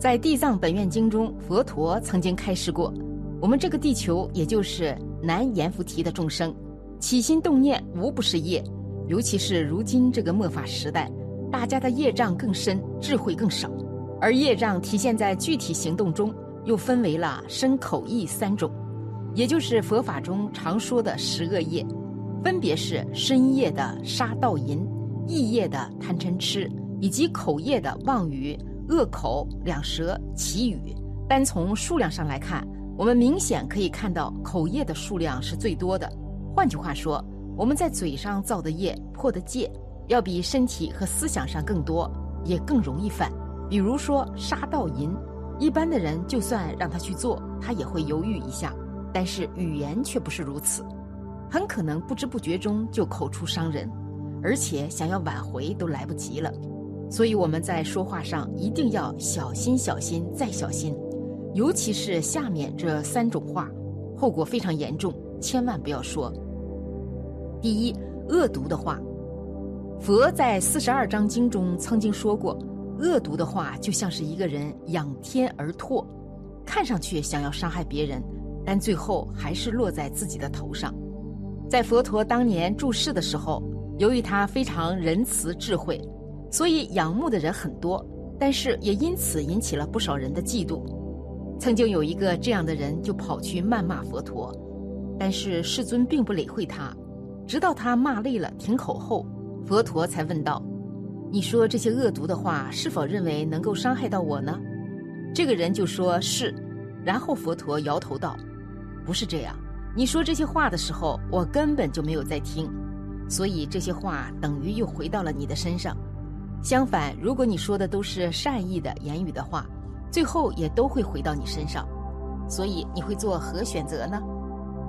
在《地藏本愿经》中，佛陀曾经开示过：我们这个地球，也就是南阎浮提的众生，起心动念无不是业。尤其是如今这个末法时代，大家的业障更深，智慧更少，而业障体现在具体行动中，又分为了身口意三种，也就是佛法中常说的十恶业，分别是身业的杀盗淫，意业的贪嗔痴，以及口业的妄语。恶口两舌绮语，单从数量上来看，我们明显可以看到口业的数量是最多的。换句话说，我们在嘴上造的业、破的戒，要比身体和思想上更多，也更容易犯。比如说杀盗淫，一般的人就算让他去做，他也会犹豫一下；但是语言却不是如此，很可能不知不觉中就口出伤人，而且想要挽回都来不及了。所以我们在说话上一定要小心、小心再小心，尤其是下面这三种话，后果非常严重，千万不要说。第一，恶毒的话，佛在四十二章经中曾经说过，恶毒的话就像是一个人仰天而唾，看上去想要伤害别人，但最后还是落在自己的头上。在佛陀当年住世的时候，由于他非常仁慈智慧。所以仰慕的人很多，但是也因此引起了不少人的嫉妒。曾经有一个这样的人就跑去谩骂佛陀，但是世尊并不理会他，直到他骂累了停口后，佛陀才问道：“你说这些恶毒的话，是否认为能够伤害到我呢？”这个人就说是，然后佛陀摇头道：“不是这样，你说这些话的时候，我根本就没有在听，所以这些话等于又回到了你的身上。”相反，如果你说的都是善意的言语的话，最后也都会回到你身上。所以你会做何选择呢？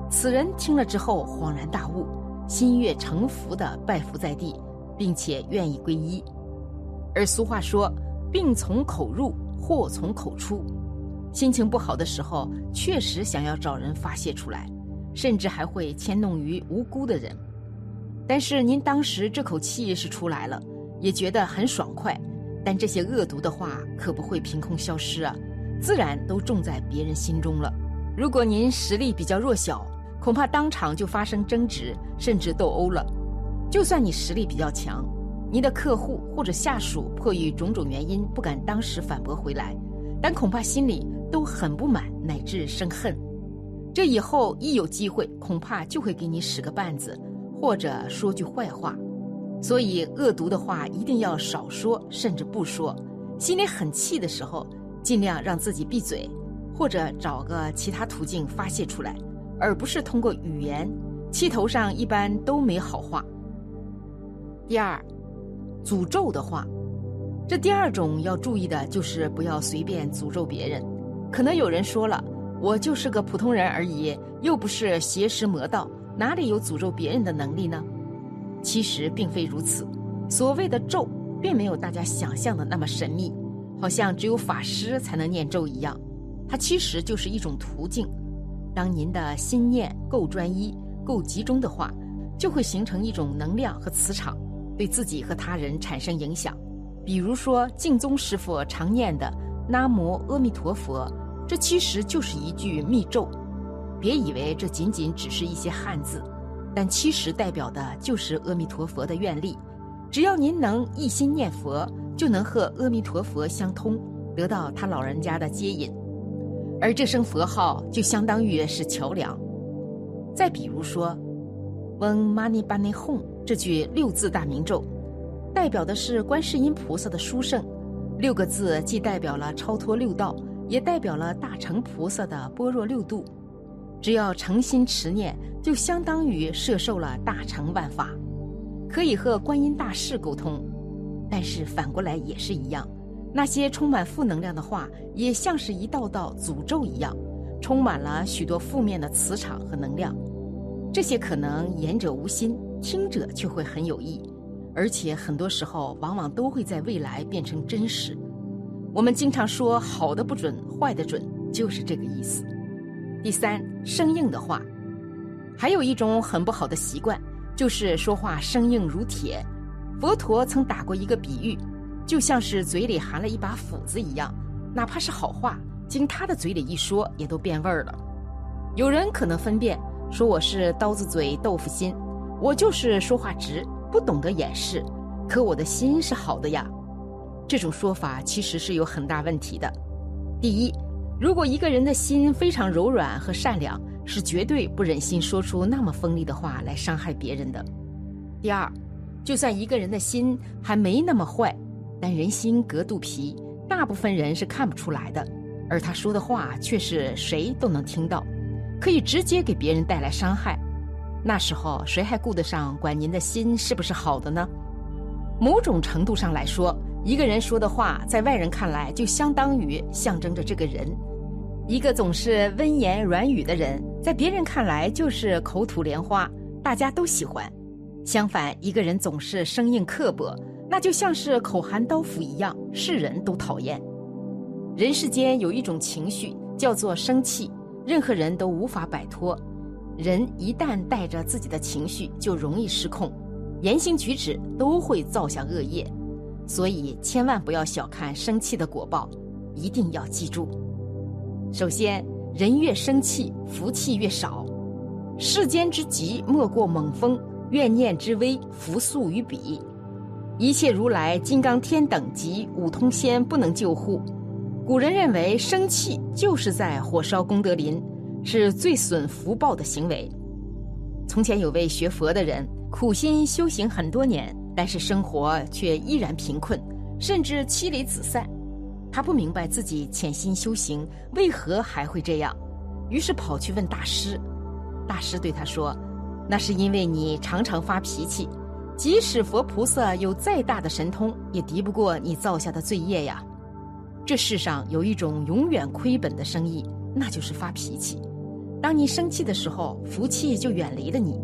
此人听了之后恍然大悟，心悦诚服地拜伏在地，并且愿意皈依。而俗话说：“病从口入，祸从口出。”心情不好的时候，确实想要找人发泄出来，甚至还会迁怒于无辜的人。但是您当时这口气是出来了。也觉得很爽快，但这些恶毒的话可不会凭空消失啊，自然都种在别人心中了。如果您实力比较弱小，恐怕当场就发生争执，甚至斗殴了。就算你实力比较强，您的客户或者下属迫于种种原因不敢当时反驳回来，但恐怕心里都很不满，乃至生恨。这以后一有机会，恐怕就会给你使个绊子，或者说句坏话。所以，恶毒的话一定要少说，甚至不说。心里很气的时候，尽量让自己闭嘴，或者找个其他途径发泄出来，而不是通过语言。气头上一般都没好话。第二，诅咒的话，这第二种要注意的就是不要随便诅咒别人。可能有人说了，我就是个普通人而已，又不是邪师魔道，哪里有诅咒别人的能力呢？其实并非如此，所谓的咒，并没有大家想象的那么神秘，好像只有法师才能念咒一样。它其实就是一种途径。当您的心念够专一、够集中的话，就会形成一种能量和磁场，对自己和他人产生影响。比如说净宗师傅常念的“南无阿弥陀佛”，这其实就是一句密咒。别以为这仅仅只是一些汉字。但其实代表的就是阿弥陀佛的愿力，只要您能一心念佛，就能和阿弥陀佛相通，得到他老人家的接引，而这声佛号就相当于是桥梁。再比如说，“When Money Bunny Home” 这句六字大明咒，代表的是观世音菩萨的殊胜。六个字既代表了超脱六道，也代表了大乘菩萨的般若六度。只要诚心持念，就相当于摄受了大乘万法，可以和观音大士沟通。但是反过来也是一样，那些充满负能量的话，也像是一道道诅咒一样，充满了许多负面的磁场和能量。这些可能言者无心，听者却会很有意，而且很多时候往往都会在未来变成真实。我们经常说好的不准，坏的准，就是这个意思。第三，生硬的话，还有一种很不好的习惯，就是说话生硬如铁。佛陀曾打过一个比喻，就像是嘴里含了一把斧子一样，哪怕是好话，经他的嘴里一说，也都变味儿了。有人可能分辨，说我是刀子嘴豆腐心，我就是说话直，不懂得掩饰，可我的心是好的呀。这种说法其实是有很大问题的。第一，如果一个人的心非常柔软和善良，是绝对不忍心说出那么锋利的话来伤害别人的。第二，就算一个人的心还没那么坏，但人心隔肚皮，大部分人是看不出来的，而他说的话却是谁都能听到。可以直接给别人带来伤害，那时候谁还顾得上管您的心是不是好的呢？某种程度上来说，一个人说的话，在外人看来就相当于象征着这个人。一个总是温言软语的人，在别人看来就是口吐莲花，大家都喜欢；相反，一个人总是生硬刻薄，那就像是口含刀斧一样，世人都讨厌。人世间有一种情绪，叫做生气。任何人都无法摆脱，人一旦带着自己的情绪，就容易失控，言行举止都会造下恶业。所以千万不要小看生气的果报，一定要记住。首先，人越生气，福气越少。世间之急，莫过猛风；怨念之危，福速于彼。一切如来金刚天等级五通仙不能救护。古人认为生气就是在火烧功德林，是最损福报的行为。从前有位学佛的人，苦心修行很多年，但是生活却依然贫困，甚至妻离子散。他不明白自己潜心修行为何还会这样，于是跑去问大师。大师对他说：“那是因为你常常发脾气，即使佛菩萨有再大的神通，也敌不过你造下的罪业呀。”这世上有一种永远亏本的生意，那就是发脾气。当你生气的时候，福气就远离了你。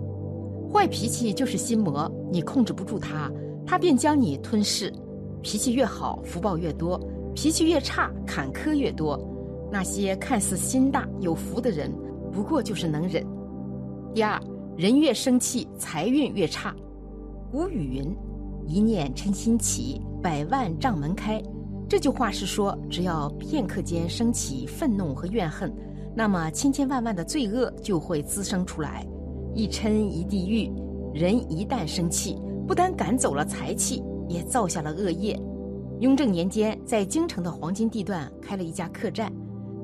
坏脾气就是心魔，你控制不住它，它便将你吞噬。脾气越好，福报越多；脾气越差，坎坷越多。那些看似心大有福的人，不过就是能忍。第二，人越生气，财运越差。古语云：“一念嗔心起，百万障门开。”这句话是说，只要片刻间升起愤怒和怨恨，那么千千万万的罪恶就会滋生出来。一嗔一地狱，人一旦生气，不但赶走了财气，也造下了恶业。雍正年间，在京城的黄金地段开了一家客栈，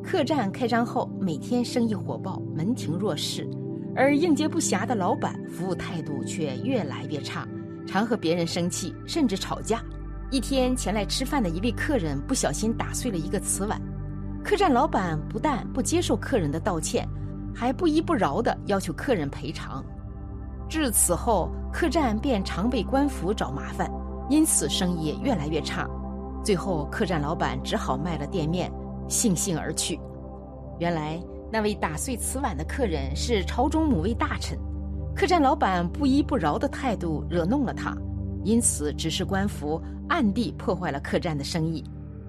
客栈开张后，每天生意火爆，门庭若市，而应接不暇的老板服务态度却越来越差，常和别人生气，甚至吵架。一天前来吃饭的一位客人不小心打碎了一个瓷碗，客栈老板不但不接受客人的道歉，还不依不饶地要求客人赔偿。至此后，客栈便常被官府找麻烦，因此生意越来越差。最后，客栈老板只好卖了店面，悻悻而去。原来，那位打碎瓷碗的客人是朝中某位大臣，客栈老板不依不饶的态度惹怒了他。因此，指示官府暗地破坏了客栈的生意。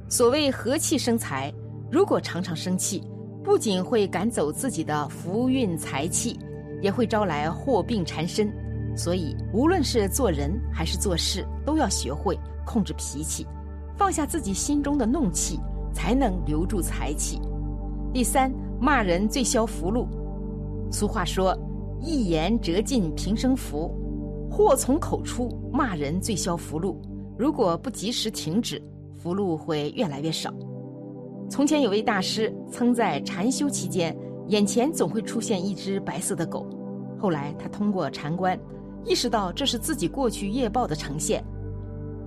所谓和气生财，如果常常生气，不仅会赶走自己的福运财气，也会招来祸病缠身。所以，无论是做人还是做事，都要学会控制脾气，放下自己心中的怒气，才能留住财气。第三，骂人最消福禄。俗话说：“一言折尽平生福。”祸从口出，骂人最消福禄。如果不及时停止，福禄会越来越少。从前有位大师，曾在禅修期间，眼前总会出现一只白色的狗。后来他通过禅观，意识到这是自己过去业报的呈现。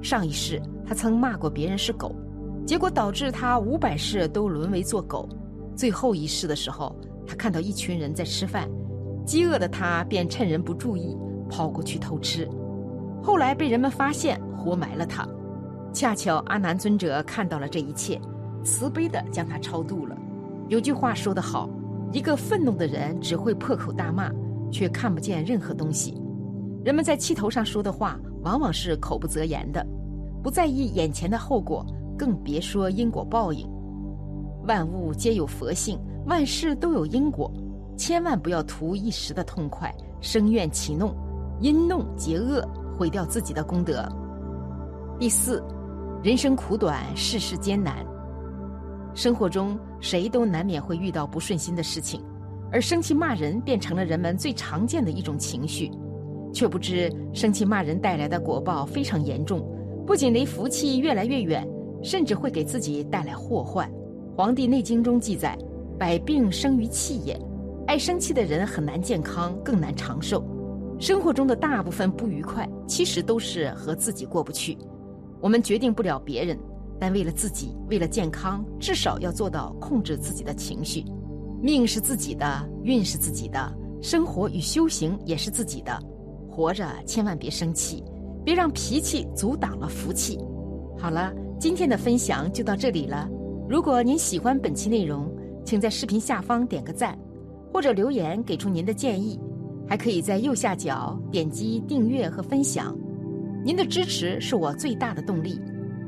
上一世他曾骂过别人是狗，结果导致他五百世都沦为做狗。最后一世的时候，他看到一群人在吃饭，饥饿的他便趁人不注意。跑过去偷吃，后来被人们发现，活埋了他。恰巧阿难尊者看到了这一切，慈悲的将他超度了。有句话说得好：一个愤怒的人只会破口大骂，却看不见任何东西。人们在气头上说的话，往往是口不择言的，不在意眼前的后果，更别说因果报应。万物皆有佛性，万事都有因果，千万不要图一时的痛快，生怨起怒。因怒结恶，毁掉自己的功德。第四，人生苦短，世事艰难。生活中谁都难免会遇到不顺心的事情，而生气骂人变成了人们最常见的一种情绪，却不知生气骂人带来的果报非常严重，不仅离福气越来越远，甚至会给自己带来祸患。《黄帝内经》中记载：“百病生于气也。”爱生气的人很难健康，更难长寿。生活中的大部分不愉快，其实都是和自己过不去。我们决定不了别人。但为了自己，为了健康，至少要做到控制自己的情绪。命是自己的，运是自己的，生活与修行也是自己的。活着千万别生气，别让脾气阻挡了福气。好了，今天的分享就到这里了。如果您喜欢本期内容，请在视频下方点个赞，或者留言给出您的建议，还可以在右下角点击订阅和分享。您的支持是我最大的动力。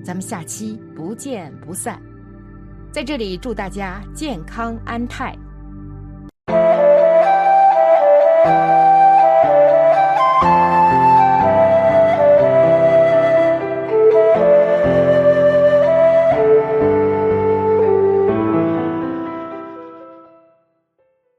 咱们下期不见不散，在这里祝大家健康安泰。